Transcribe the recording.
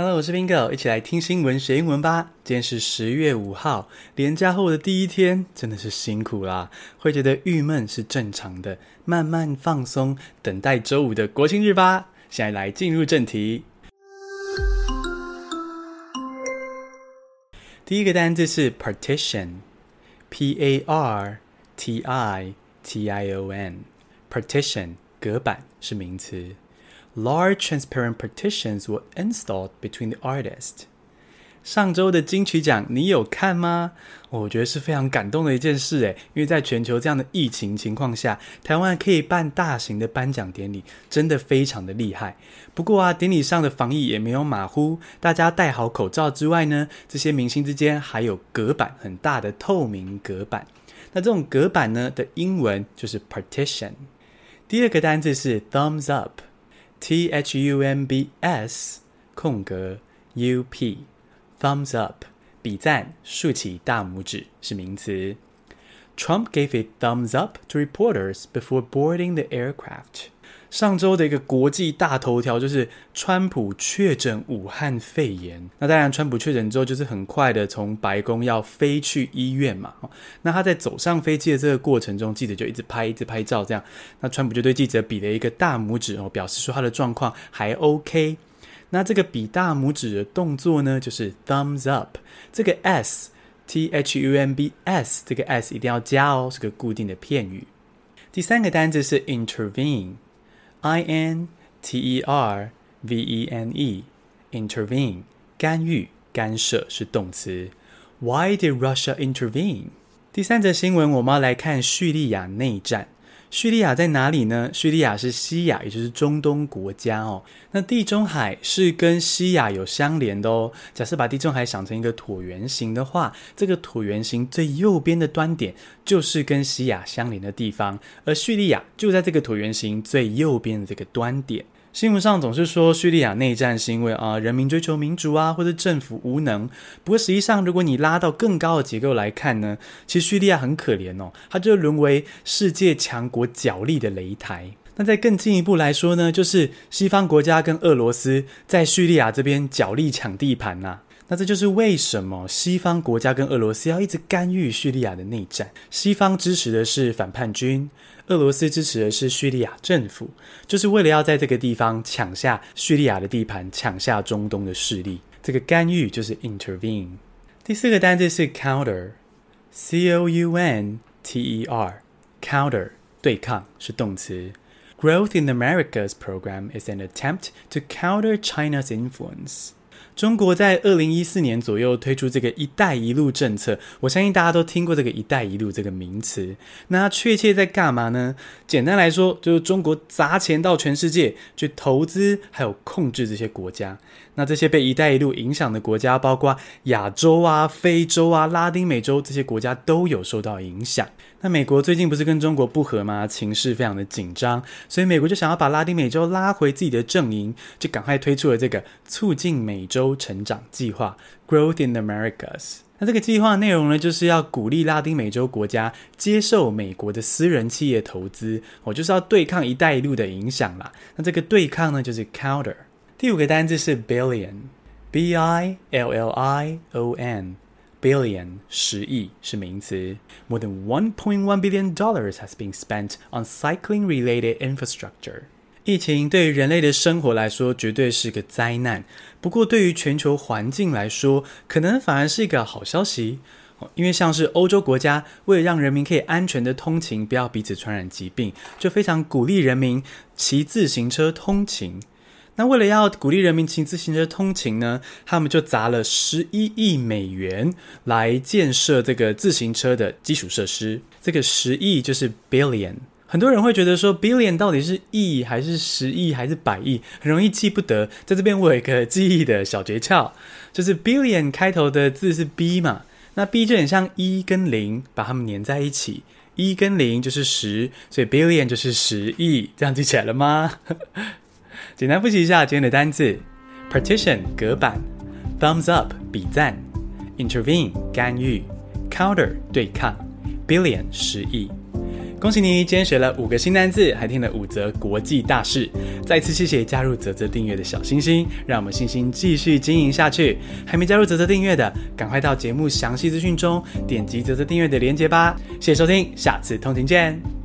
Hello，我是 Bingo，一起来听新闻学英文吧。今天是十月五号，连假后的第一天，真的是辛苦啦。会觉得郁闷是正常的，慢慢放松，等待周五的国庆日吧。现在来进入正题。第一个单字是 partition，P A R T I T I O N，partition 隔板是名词。Large transparent partitions were installed between the artists. 上周的金曲奖你有看吗？我觉得是非常感动的一件事诶，因为在全球这样的疫情情况下，台湾可以办大型的颁奖典礼，真的非常的厉害。不过啊，典礼上的防疫也没有马虎，大家戴好口罩之外呢，这些明星之间还有隔板，很大的透明隔板。那这种隔板呢的英文就是 partition。第二个单字是 thumbs up。T H U M B S 空格 U P thumbs up 比赞，竖起大拇指是名词。Trump gave a thumbs up to reporters before boarding the aircraft. 上周的一个国际大头条就是川普确诊武汉肺炎。那当然，川普确诊之后就是很快的从白宫要飞去医院嘛。那他在走上飞机的这个过程中，记者就一直拍，一直拍照这样。那川普就对记者比了一个大拇指哦，表示说他的状况还 OK。那这个比大拇指的动作呢，就是 thumbs up。这个 s t h u m b s 这个 s 一定要加哦，是个固定的片语。第三个单字是 intervene。I N T E R V E N E，intervene，干预、干涉是动词。Why did Russia intervene？第三则新闻，我们要来看叙利亚内战。叙利亚在哪里呢？叙利亚是西亚，也就是中东国家哦。那地中海是跟西亚有相连的哦。假设把地中海想成一个椭圆形的话，这个椭圆形最右边的端点就是跟西亚相连的地方，而叙利亚就在这个椭圆形最右边的这个端点。新闻上总是说叙利亚内战是因为啊、人民追求民主啊，或者政府无能。不过实际上，如果你拉到更高的结构来看呢，其实叙利亚很可怜哦，它就沦为世界强国角力的擂台。那再更进一步来说呢，就是西方国家跟俄罗斯在叙利亚这边角力抢地盘呐、那这就是为什么西方国家跟俄罗斯要一直干预叙利亚的内战。西方支持的是反叛军俄罗斯支持的是叙利亚政府就是为了要在这个地方抢下叙利亚的地盘抢下中东的势力。这个干预就是 intervene 第四个单字是 countercounter counter 对抗是动词。Growth in america's program is an attempt to counter china's influence. 中国在二零一四年左右推出这个“一带一路”政策，我相信大家都听过这个“一带一路”这个名词。那确切在干嘛呢？简单来说，就是中国砸钱到全世界去投资，还有控制这些国家。那这些被“一带一路”影响的国家，包括亚洲啊、非洲啊、拉丁美洲这些国家都有受到影响。那美国最近不是跟中国不和吗？情势非常的紧张，所以美国就想要把拉丁美洲拉回自己的阵营，就赶快推出了这个促进美洲成长计划 （Growth in Americas）。那这个计划内容呢，就是要鼓励拉丁美洲国家接受美国的私人企业投资，我就是要对抗“一带一路”的影响啦。那这个对抗呢，就是 counter。第五个单字是 billion，b i l l i o n。Billion 十亿是名词。More than one point one billion dollars has been spent on cycling-related infrastructure. 疫情对于人类的生活来说绝对是个灾难，不过对于全球环境来说，可能反而是一个好消息。因为像是欧洲国家为了让人民可以安全的通勤，不要彼此传染疾病，就非常鼓励人民骑自行车通勤。那为了要鼓励人民骑自行车通勤呢，他们就砸了十一亿美元来建设这个自行车的基础设施。这个十亿就是 billion。很多人会觉得说 billion 到底是亿还是十亿还是百亿，很容易记不得。在这边我有一个记忆的小诀窍，就是 billion 开头的字是 b 嘛，那 b 就很像一跟零，把它们粘在一起，一跟零就是十，所以 billion 就是十亿。这样记起来了吗？简单复习一下今天的单字：partition 隔板，thumbs up 比赞，intervene 干预，counter 对抗，billion 十亿。恭喜你，今天学了五个新单字，还听了五则国际大事。再次谢谢加入泽泽订阅的小星星，让我们星星继续经营下去。还没加入泽泽订阅的，赶快到节目详细资讯中点击泽泽订阅的链接吧。谢谢收听，下次通勤见。